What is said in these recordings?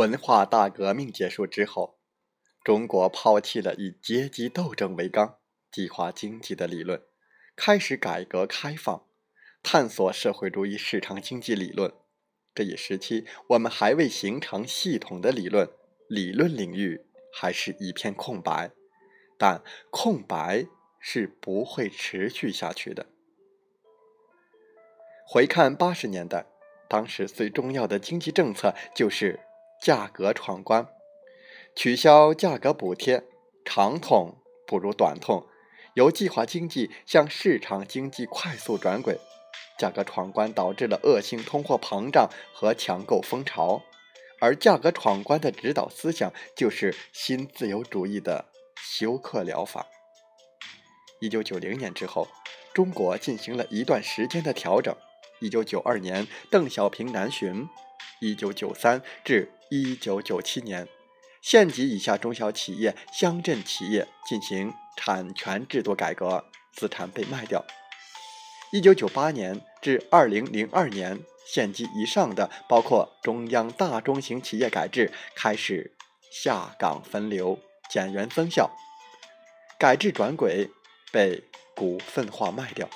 文化大革命结束之后，中国抛弃了以阶级斗争为纲、计划经济的理论，开始改革开放，探索社会主义市场经济理论。这一时期，我们还未形成系统的理论，理论领域还是一片空白。但空白是不会持续下去的。回看八十年代，当时最重要的经济政策就是价格闯关，取消价格补贴，长痛不如短痛，由计划经济向市场经济快速转轨。价格闯关导致了恶性通货膨胀和抢购风潮，而价格闯关的指导思想就是新自由主义的休克疗法。一九九零年之后，中国进行了一段时间的调整。一九九二年，邓小平南巡；一九九三至一九九七年，县级以下中小企业、乡镇企业进行产权制度改革，资产被卖掉。一九九八年至二零零二年，县级以上的包括中央大中型企业改制开始下岗分流、减员增效，改制转轨被股份化卖掉。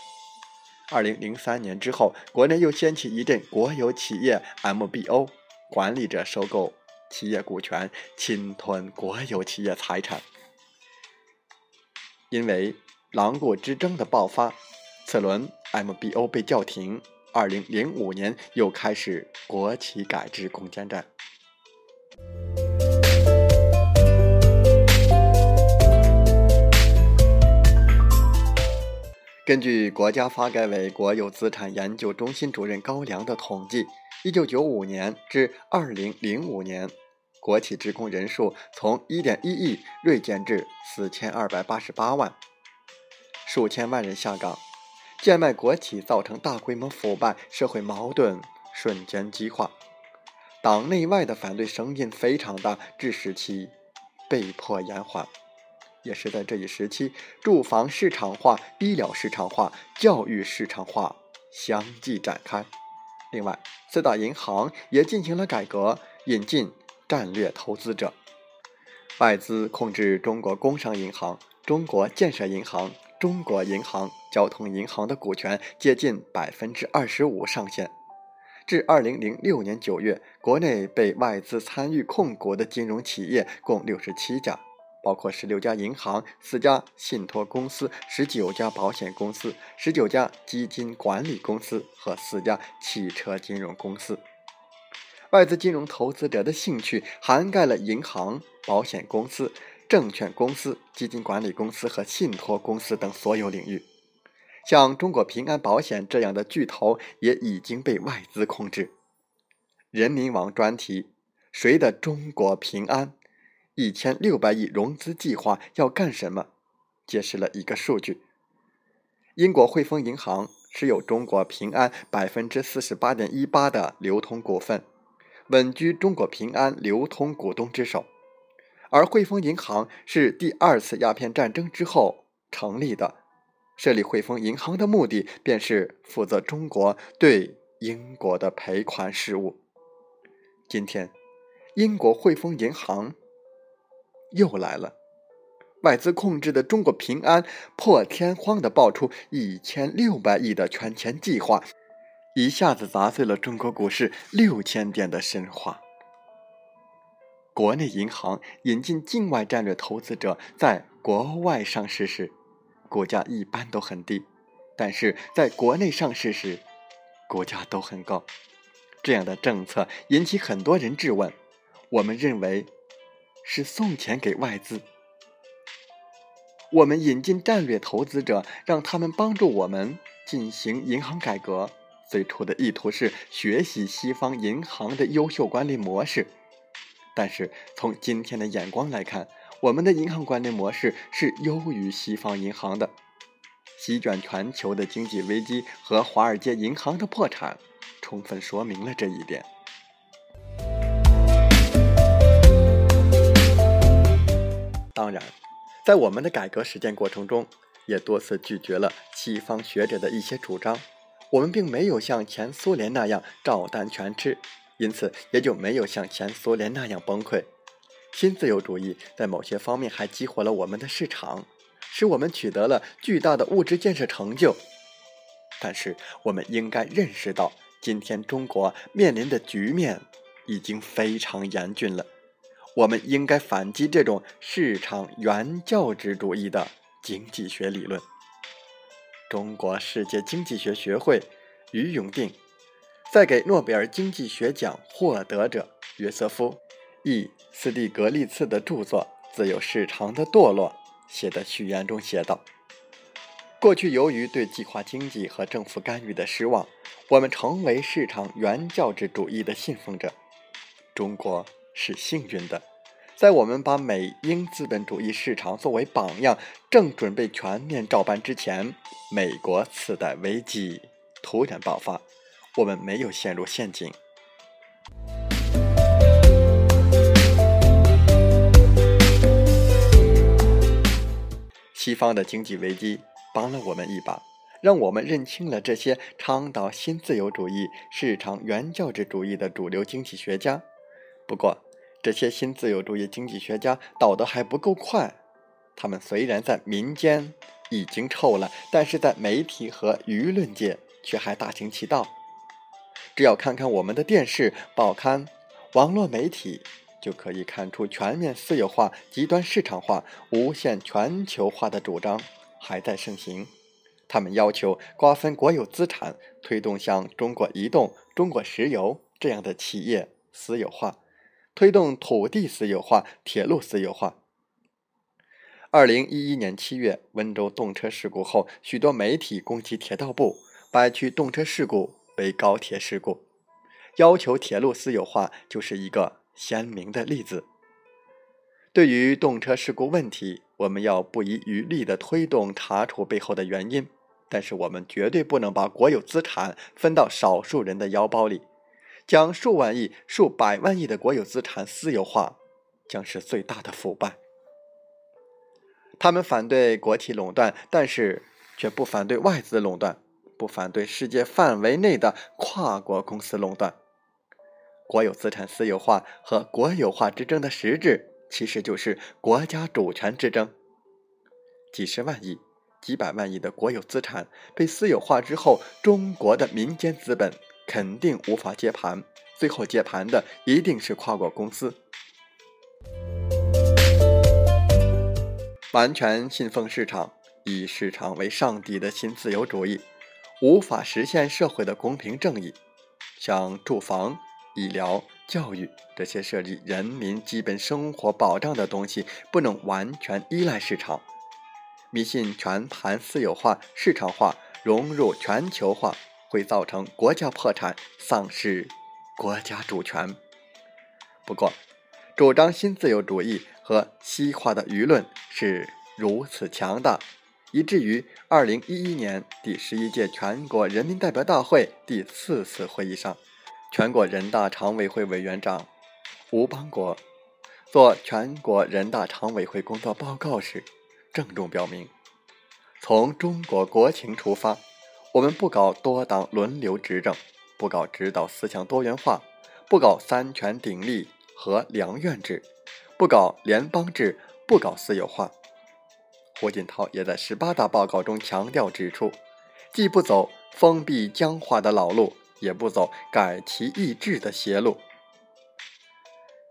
二零零三年之后，国内又掀起一阵国有企业 MBO，管理者收购企业股权，侵吞国有企业财产。因为狼顾之争的爆发，此轮。MBO 被叫停。二零零五年又开始国企改制攻坚战。根据国家发改委国有资产研究中心主任高良的统计，一九九五年至二零零五年，国企职工人数从一点一亿锐减至四千二百八十八万，数千万人下岗。贱卖国企造成大规模腐败，社会矛盾瞬间激化，党内外的反对声音非常大，致使其被迫延缓。也是在这一时期，住房市场化、医疗市场化、教育市场化相继展开。另外，四大银行也进行了改革，引进战略投资者，外资控制中国工商银行、中国建设银行。中国银行、交通银行的股权接近百分之二十五上限。至二零零六年九月，国内被外资参与控股的金融企业共六十七家，包括十六家银行、四家信托公司、十九家保险公司、十九家基金管理公司和四家汽车金融公司。外资金融投资者的兴趣涵盖了银行、保险公司。证券公司、基金管理公司和信托公司等所有领域，像中国平安保险这样的巨头也已经被外资控制。人民网专题：谁的中国平安？一千六百亿融资计划要干什么？揭示了一个数据：英国汇丰银行持有中国平安百分之四十八点一八的流通股份，稳居中国平安流通股东之首。而汇丰银行是第二次鸦片战争之后成立的，设立汇丰银行的目的便是负责中国对英国的赔款事务。今天，英国汇丰银行又来了，外资控制的中国平安破天荒的爆出一千六百亿的圈钱计划，一下子砸碎了中国股市六千点的神话。国内银行引进境外战略投资者在国外上市时，股价一般都很低；但是在国内上市时，股价都很高。这样的政策引起很多人质问。我们认为是送钱给外资。我们引进战略投资者，让他们帮助我们进行银行改革。最初的意图是学习西方银行的优秀管理模式，但是从今天的眼光来看，我们的银行管理模式是优于西方银行的。席卷全球的经济危机和华尔街银行的破产，充分说明了这一点。当然，在我们的改革实践过程中，也多次拒绝了西方学者的一些主张。我们并没有像前苏联那样照单全吃，因此也就没有像前苏联那样崩溃。新自由主义在某些方面还激活了我们的市场，使我们取得了巨大的物质建设成就。但是，我们应该认识到，今天中国面临的局面已经非常严峻了。我们应该反击这种市场原教旨主义的经济学理论。中国世界经济学学会于永定在给诺贝尔经济学奖获得者约瑟夫· ·E· 斯蒂格利茨的著作《自由市场的堕落》写的序言中写道：“过去由于对计划经济和政府干预的失望，我们成为市场原教旨主义的信奉者。中国是幸运的。”在我们把美英资本主义市场作为榜样，正准备全面照搬之前，美国次贷危机突然爆发，我们没有陷入陷阱。西方的经济危机帮了我们一把，让我们认清了这些倡导新自由主义、市场原教旨主义的主流经济学家。不过，这些新自由主义经济学家倒得还不够快，他们虽然在民间已经臭了，但是在媒体和舆论界却还大行其道。只要看看我们的电视、报刊、网络媒体，就可以看出全面私有化、极端市场化、无限全球化的主张还在盛行。他们要求瓜分国有资产，推动像中国移动、中国石油这样的企业私有化。推动土地私有化、铁路私有化。二零一一年七月，温州动车事故后，许多媒体攻击铁道部，掰曲动车事故为高铁事故，要求铁路私有化就是一个鲜明的例子。对于动车事故问题，我们要不遗余力地推动查处背后的原因，但是我们绝对不能把国有资产分到少数人的腰包里。将数万亿、数百万亿的国有资产私有化，将是最大的腐败。他们反对国企垄断，但是却不反对外资垄断，不反对世界范围内的跨国公司垄断。国有资产私有化和国有化之争的实质，其实就是国家主权之争。几十万亿、几百万亿的国有资产被私有化之后，中国的民间资本。肯定无法接盘，最后接盘的一定是跨国公司。完全信奉市场、以市场为上帝的新自由主义，无法实现社会的公平正义。像住房、医疗、教育这些涉及人民基本生活保障的东西，不能完全依赖市场。迷信全盘私有化、市场化、融入全球化。会造成国家破产，丧失国家主权。不过，主张新自由主义和西化的舆论是如此强大，以至于2011年第十一届全国人民代表大会第四次会议上，全国人大常委会委员长吴邦国做全国人大常委会工作报告时，郑重表明：从中国国情出发。我们不搞多党轮流执政，不搞指导思想多元化，不搞三权鼎立和两院制，不搞联邦制，不搞私有化。胡锦涛也在十八大报告中强调指出，既不走封闭僵化的老路，也不走改旗易帜的邪路。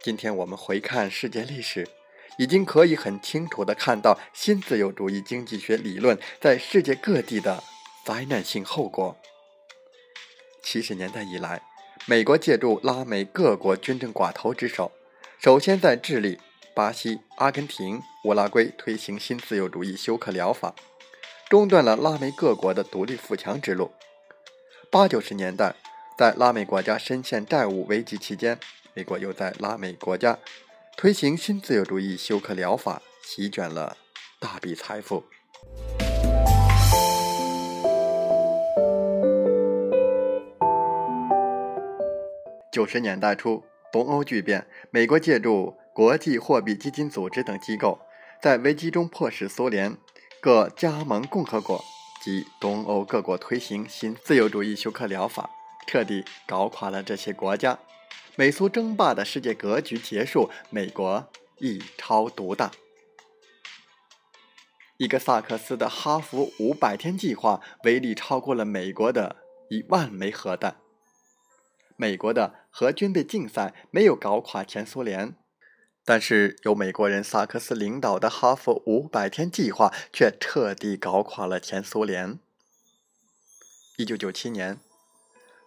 今天我们回看世界历史，已经可以很清楚地看到新自由主义经济学理论在世界各地的。灾难性后果。七十年代以来，美国借助拉美各国军政寡头之手，首先在智利、巴西、阿根廷、乌拉圭推行新自由主义休克疗法，中断了拉美各国的独立富强之路。八九十年代，在拉美国家深陷债务危机期间，美国又在拉美国家推行新自由主义休克疗法，席卷了大笔财富。九十年代初，东欧剧变，美国借助国际货币基金组织等机构，在危机中迫使苏联各加盟共和国及东欧各国推行新自由主义休克疗法，彻底搞垮了这些国家。美苏争霸的世界格局结束，美国一超独大。一个萨克斯的哈佛五百天计划威力超过了美国的一万枚核弹。美国的和军备竞赛没有搞垮前苏联，但是由美国人萨克斯领导的哈佛五百天计划却彻底搞垮了前苏联。一九九七年，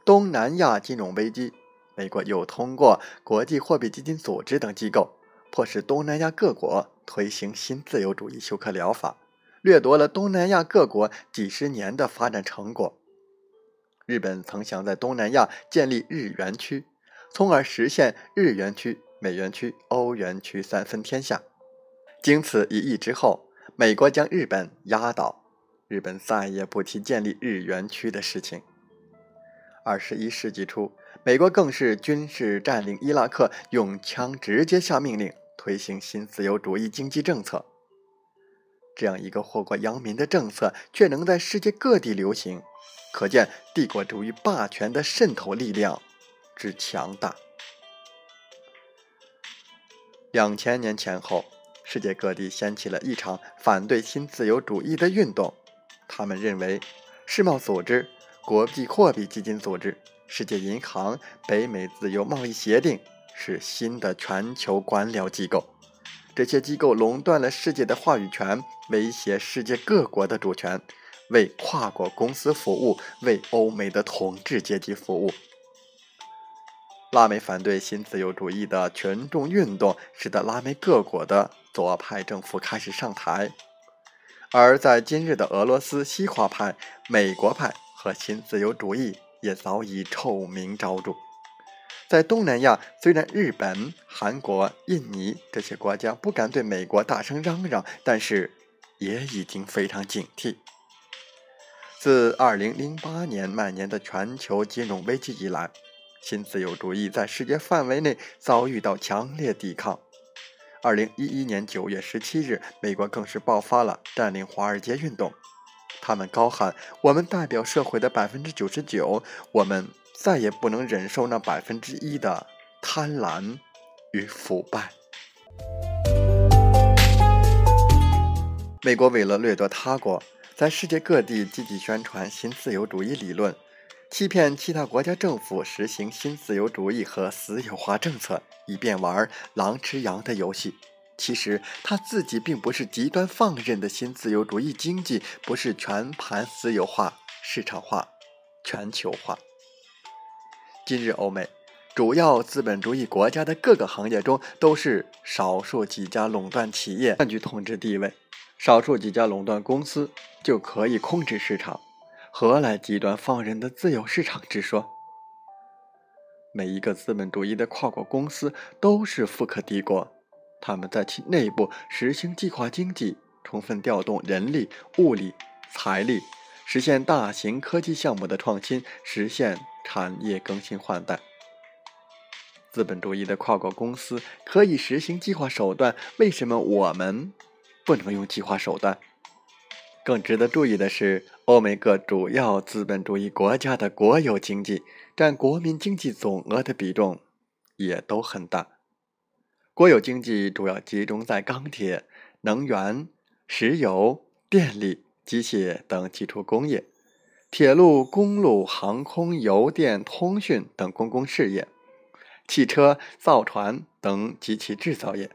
东南亚金融危机，美国又通过国际货币基金组织等机构，迫使东南亚各国推行新自由主义休克疗法，掠夺了东南亚各国几十年的发展成果。日本曾想在东南亚建立日元区，从而实现日元区、美元区、欧元区三分天下。经此一役之后，美国将日本压倒，日本再也不提建立日元区的事情。二十一世纪初，美国更是军事占领伊拉克，用枪直接下命令推行新自由主义经济政策。这样一个祸国殃民的政策，却能在世界各地流行。可见帝国主义霸权的渗透力量之强大。两千年前后，世界各地掀起了一场反对新自由主义的运动。他们认为，世贸组织、国际货币基金组织、世界银行、北美自由贸易协定是新的全球官僚机构。这些机构垄断了世界的话语权，威胁世界各国的主权。为跨国公司服务，为欧美的统治阶级服务。拉美反对新自由主义的群众运动，使得拉美各国的左派政府开始上台。而在今日的俄罗斯西化派、美国派和新自由主义也早已臭名昭著。在东南亚，虽然日本、韩国、印尼这些国家不敢对美国大声嚷嚷，但是也已经非常警惕。自2008年蔓延的全球金融危机以来，新自由主义在世界范围内遭遇到强烈抵抗。2011年9月17日，美国更是爆发了占领华尔街运动，他们高喊：“我们代表社会的百分之九十九，我们再也不能忍受那百分之一的贪婪与腐败。”美国为了掠夺他国。在世界各地积极宣传新自由主义理论，欺骗其他国家政府实行新自由主义和私有化政策，以便玩狼吃羊的游戏。其实他自己并不是极端放任的新自由主义经济，不是全盘私有化、市场化、全球化。今日欧美主要资本主义国家的各个行业中，都是少数几家垄断企业占据统治地位。少数几家垄断公司就可以控制市场，何来极端放任的自由市场之说？每一个资本主义的跨国公司都是富可敌国，他们在其内部实行计划经济，充分调动人力、物力、财力，实现大型科技项目的创新，实现产业更新换代。资本主义的跨国公司可以实行计划手段，为什么我们？不能用计划手段。更值得注意的是，欧美各主要资本主义国家的国有经济占国民经济总额的比重也都很大。国有经济主要集中在钢铁、能源、石油、电力、机械等基础工业，铁路、公路、航空、邮电、通讯等公共事业，汽车、造船等及其制造业，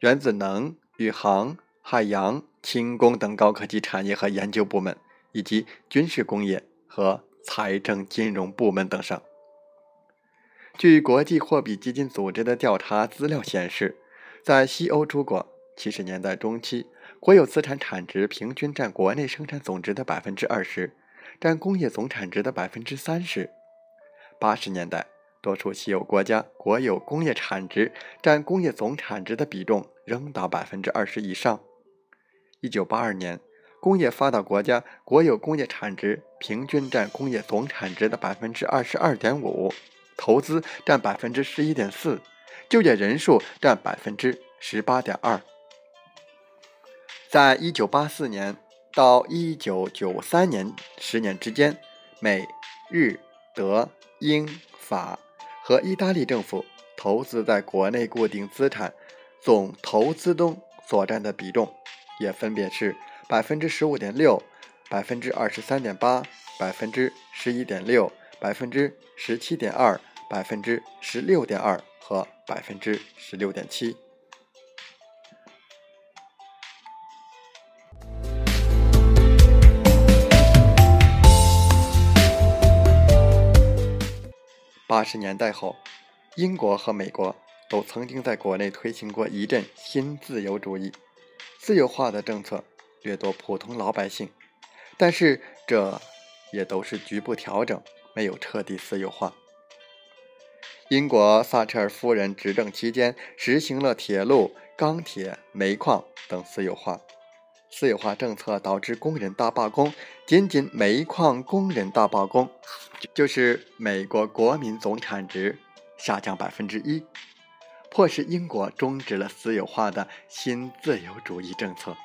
原子能、宇航。海洋、轻工等高科技产业和研究部门，以及军事工业和财政金融部门等上。据国际货币基金组织的调查资料显示，在西欧诸国，七十年代中期，国有资产产值平均占国内生产总值的百分之二十，占工业总产值的百分之三十。八十年代，多数西欧国家国有工业产值占工业总产值的比重仍达百分之二十以上。一九八二年，工业发达国家国有工业产值平均占工业总产值的百分之二十二点五，投资占百分之十一点四，就业人数占百分之十八点二。在一九八四年到一九九三年十年之间，美、日、德。英法和意大利政府投资在国内固定资产总投资中所占的比重，也分别是百分之十五点六、百分之二十三点八、百分之十一点六、百分之十七点二、百分之十六点二和百分之十六点七。八十年代后，英国和美国都曾经在国内推行过一阵新自由主义、私有化的政策，掠夺普通老百姓。但是这也都是局部调整，没有彻底私有化。英国撒切尔夫人执政期间，实行了铁路、钢铁、煤矿等私有化。私有化政策导致工人大罢工，仅仅煤矿工人大罢工，就是美国国民总产值下降百分之一，迫使英国终止了私有化的新自由主义政策。